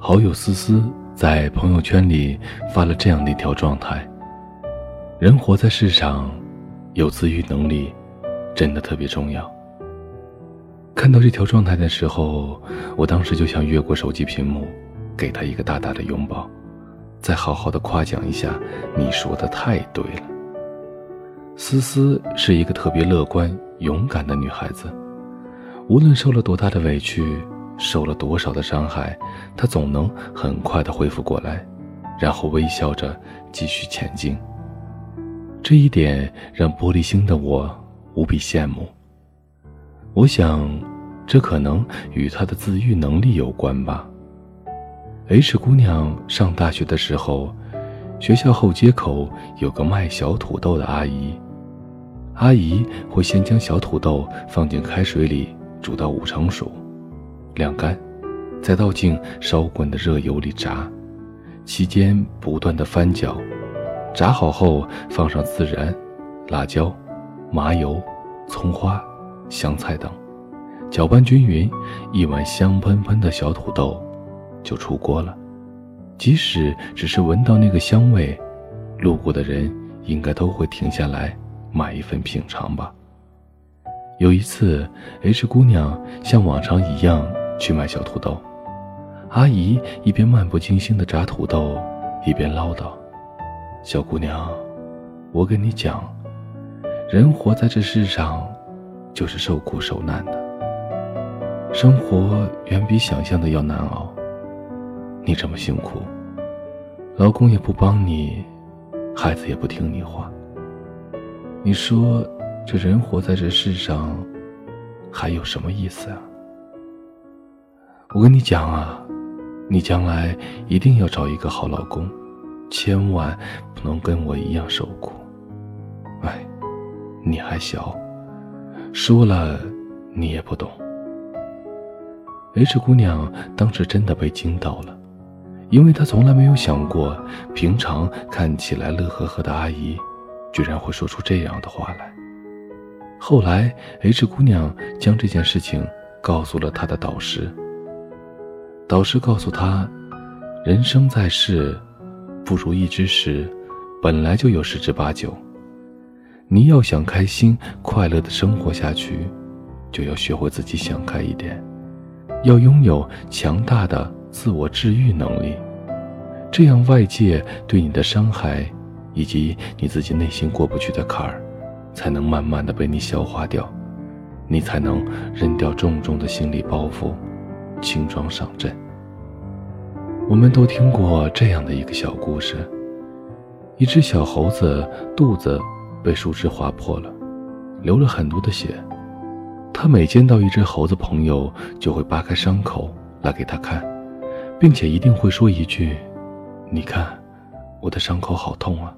好友思思在朋友圈里发了这样的一条状态：人活在世上，有自愈能力，真的特别重要。看到这条状态的时候，我当时就想越过手机屏幕，给他一个大大的拥抱，再好好的夸奖一下。你说的太对了。思思是一个特别乐观、勇敢的女孩子，无论受了多大的委屈，受了多少的伤害，他总能很快的恢复过来，然后微笑着继续前进。这一点让玻璃心的我无比羡慕。我想，这可能与他的自愈能力有关吧。H 姑娘上大学的时候，学校后街口有个卖小土豆的阿姨，阿姨会先将小土豆放进开水里煮到五成熟，晾干，再倒进烧滚的热油里炸，期间不断的翻搅，炸好后放上孜然、辣椒、麻油、葱花。香菜等，搅拌均匀，一碗香喷喷的小土豆就出锅了。即使只是闻到那个香味，路过的人应该都会停下来买一份品尝吧。有一次，H 姑娘像往常一样去买小土豆，阿姨一边漫不经心地炸土豆，一边唠叨：“小姑娘，我跟你讲，人活在这世上。”就是受苦受难的，生活远比想象的要难熬。你这么辛苦，老公也不帮你，孩子也不听你话。你说这人活在这世上，还有什么意思啊？我跟你讲啊，你将来一定要找一个好老公，千万不能跟我一样受苦。哎，你还小。说了，你也不懂。H 姑娘当时真的被惊到了，因为她从来没有想过，平常看起来乐呵呵的阿姨，居然会说出这样的话来。后来，H 姑娘将这件事情告诉了她的导师。导师告诉他，人生在世，不如意之事，本来就有十之八九。你要想开心快乐的生活下去，就要学会自己想开一点，要拥有强大的自我治愈能力，这样外界对你的伤害，以及你自己内心过不去的坎儿，才能慢慢的被你消化掉，你才能扔掉重重的心理包袱，轻装上阵。我们都听过这样的一个小故事：一只小猴子肚子。被树枝划破了，流了很多的血。他每见到一只猴子朋友，就会扒开伤口来给他看，并且一定会说一句：“你看，我的伤口好痛啊。”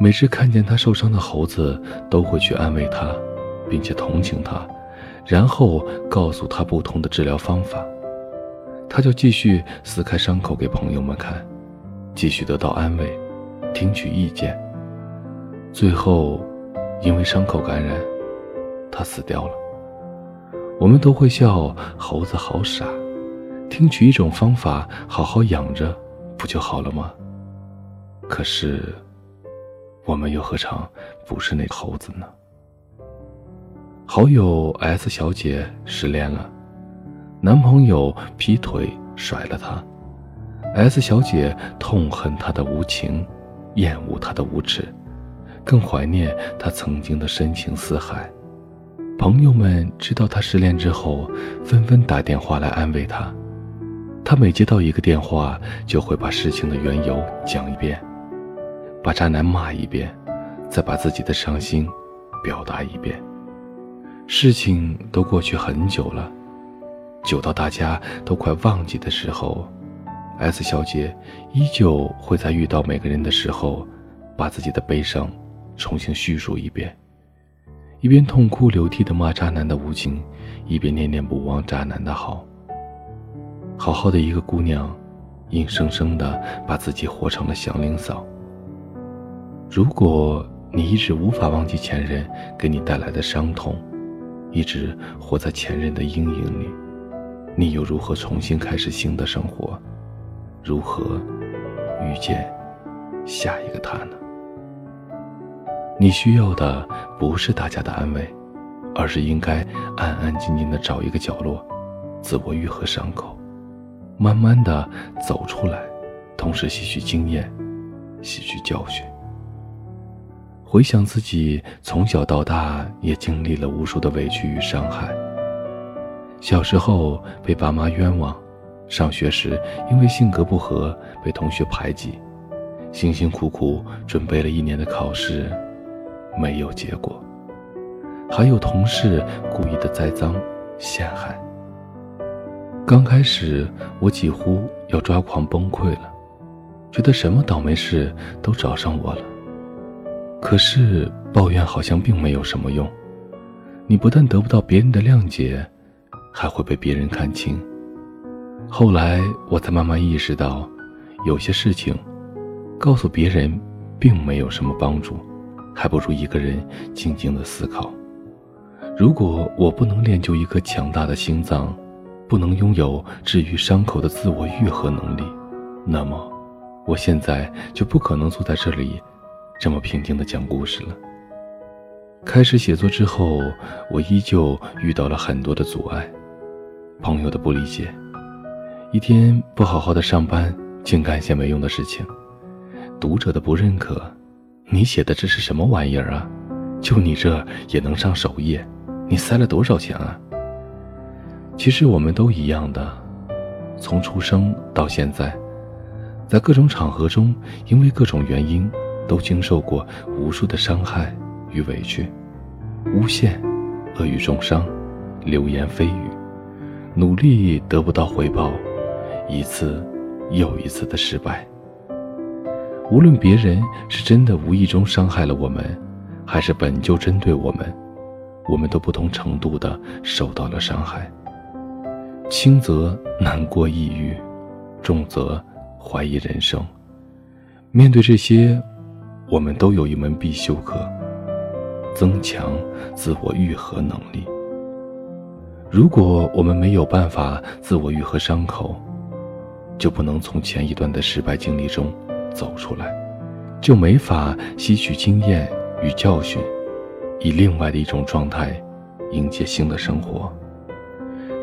每次看见他受伤的猴子，都会去安慰他，并且同情他，然后告诉他不同的治疗方法。他就继续撕开伤口给朋友们看，继续得到安慰，听取意见。最后，因为伤口感染，他死掉了。我们都会笑猴子好傻，听取一种方法好好养着，不就好了吗？可是，我们又何尝不是那猴子呢？好友 S 小姐失恋了，男朋友劈腿甩了她，S 小姐痛恨他的无情，厌恶他的无耻。更怀念他曾经的深情似海。朋友们知道他失恋之后，纷纷打电话来安慰他。他每接到一个电话，就会把事情的缘由讲一遍，把渣男骂一遍，再把自己的伤心表达一遍。事情都过去很久了，久到大家都快忘记的时候，S 小姐依旧会在遇到每个人的时候，把自己的悲伤。重新叙述一遍，一边痛哭流涕的骂渣男的无情，一边念念不忘渣男的好。好好的一个姑娘，硬生生的把自己活成了祥林嫂。如果你一直无法忘记前任给你带来的伤痛，一直活在前任的阴影里，你又如何重新开始新的生活？如何遇见下一个他呢？你需要的不是大家的安慰，而是应该安安静静的找一个角落，自我愈合伤口，慢慢的走出来，同时吸取经验，吸取教训。回想自己从小到大也经历了无数的委屈与伤害。小时候被爸妈冤枉，上学时因为性格不合被同学排挤，辛辛苦苦准备了一年的考试。没有结果，还有同事故意的栽赃陷害。刚开始我几乎要抓狂崩溃了，觉得什么倒霉事都找上我了。可是抱怨好像并没有什么用，你不但得不到别人的谅解，还会被别人看轻。后来我才慢慢意识到，有些事情告诉别人并没有什么帮助。还不如一个人静静的思考。如果我不能练就一颗强大的心脏，不能拥有治愈伤口的自我愈合能力，那么，我现在就不可能坐在这里，这么平静的讲故事了。开始写作之后，我依旧遇到了很多的阻碍，朋友的不理解，一天不好好的上班，净干些没用的事情，读者的不认可。你写的这是什么玩意儿啊？就你这也能上首页？你塞了多少钱啊？其实我们都一样的，从出生到现在，在各种场合中，因为各种原因，都经受过无数的伤害与委屈，诬陷、恶语重伤、流言蜚语，努力得不到回报，一次又一次的失败。无论别人是真的无意中伤害了我们，还是本就针对我们，我们都不同程度的受到了伤害。轻则难过抑郁，重则怀疑人生。面对这些，我们都有一门必修课：增强自我愈合能力。如果我们没有办法自我愈合伤口，就不能从前一段的失败经历中。走出来，就没法吸取经验与教训，以另外的一种状态迎接新的生活。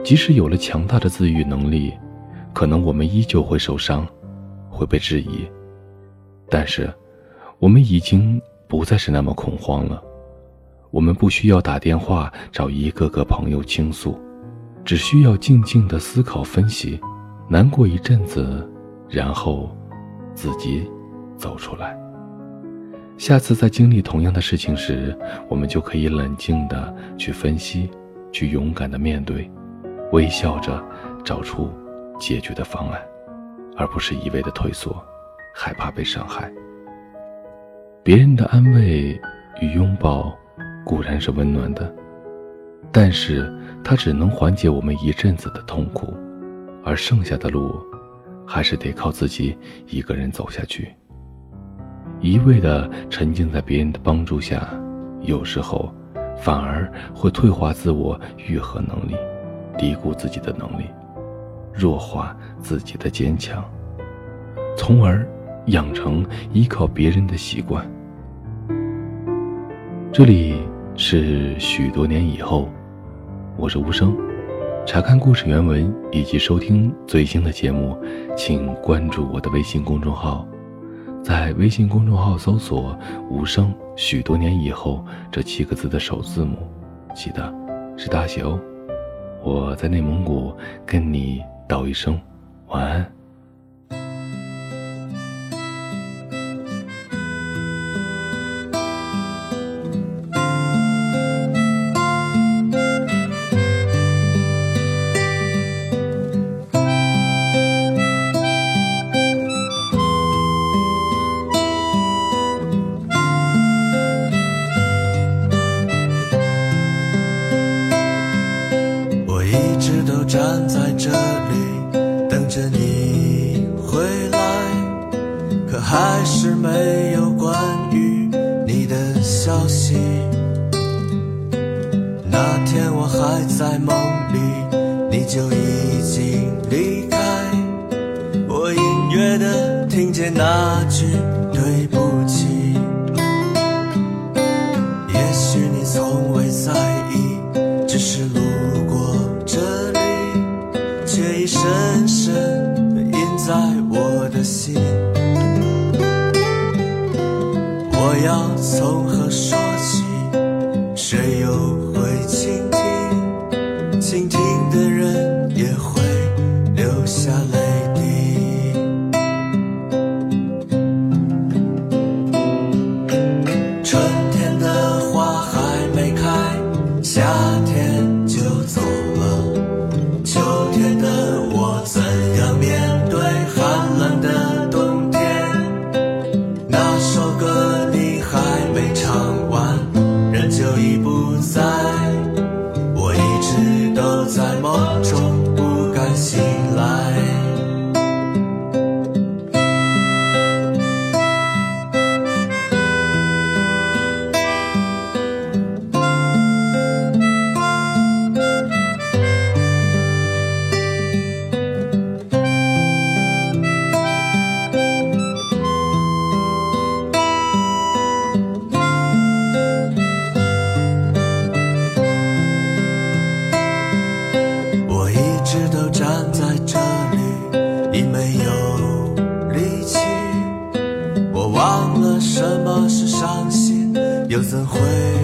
即使有了强大的自愈能力，可能我们依旧会受伤，会被质疑。但是，我们已经不再是那么恐慌了。我们不需要打电话找一个个朋友倾诉，只需要静静的思考分析，难过一阵子，然后。自己走出来。下次在经历同样的事情时，我们就可以冷静的去分析，去勇敢的面对，微笑着找出解决的方案，而不是一味的退缩，害怕被伤害。别人的安慰与拥抱固然是温暖的，但是它只能缓解我们一阵子的痛苦，而剩下的路。还是得靠自己一个人走下去。一味的沉浸在别人的帮助下，有时候反而会退化自我愈合能力，低估自己的能力，弱化自己的坚强，从而养成依靠别人的习惯。这里是许多年以后，我是无声。查看故事原文以及收听最新的节目，请关注我的微信公众号，在微信公众号搜索“无声”，许多年以后这七个字的首字母，记得是大写哦。我在内蒙古跟你道一声晚安。还是没有关于你的消息。那天我还在梦里，你就已经离开。我隐约的听见那句对不起。也许你从未在意，只是路过这里，却已深深的印在我怎会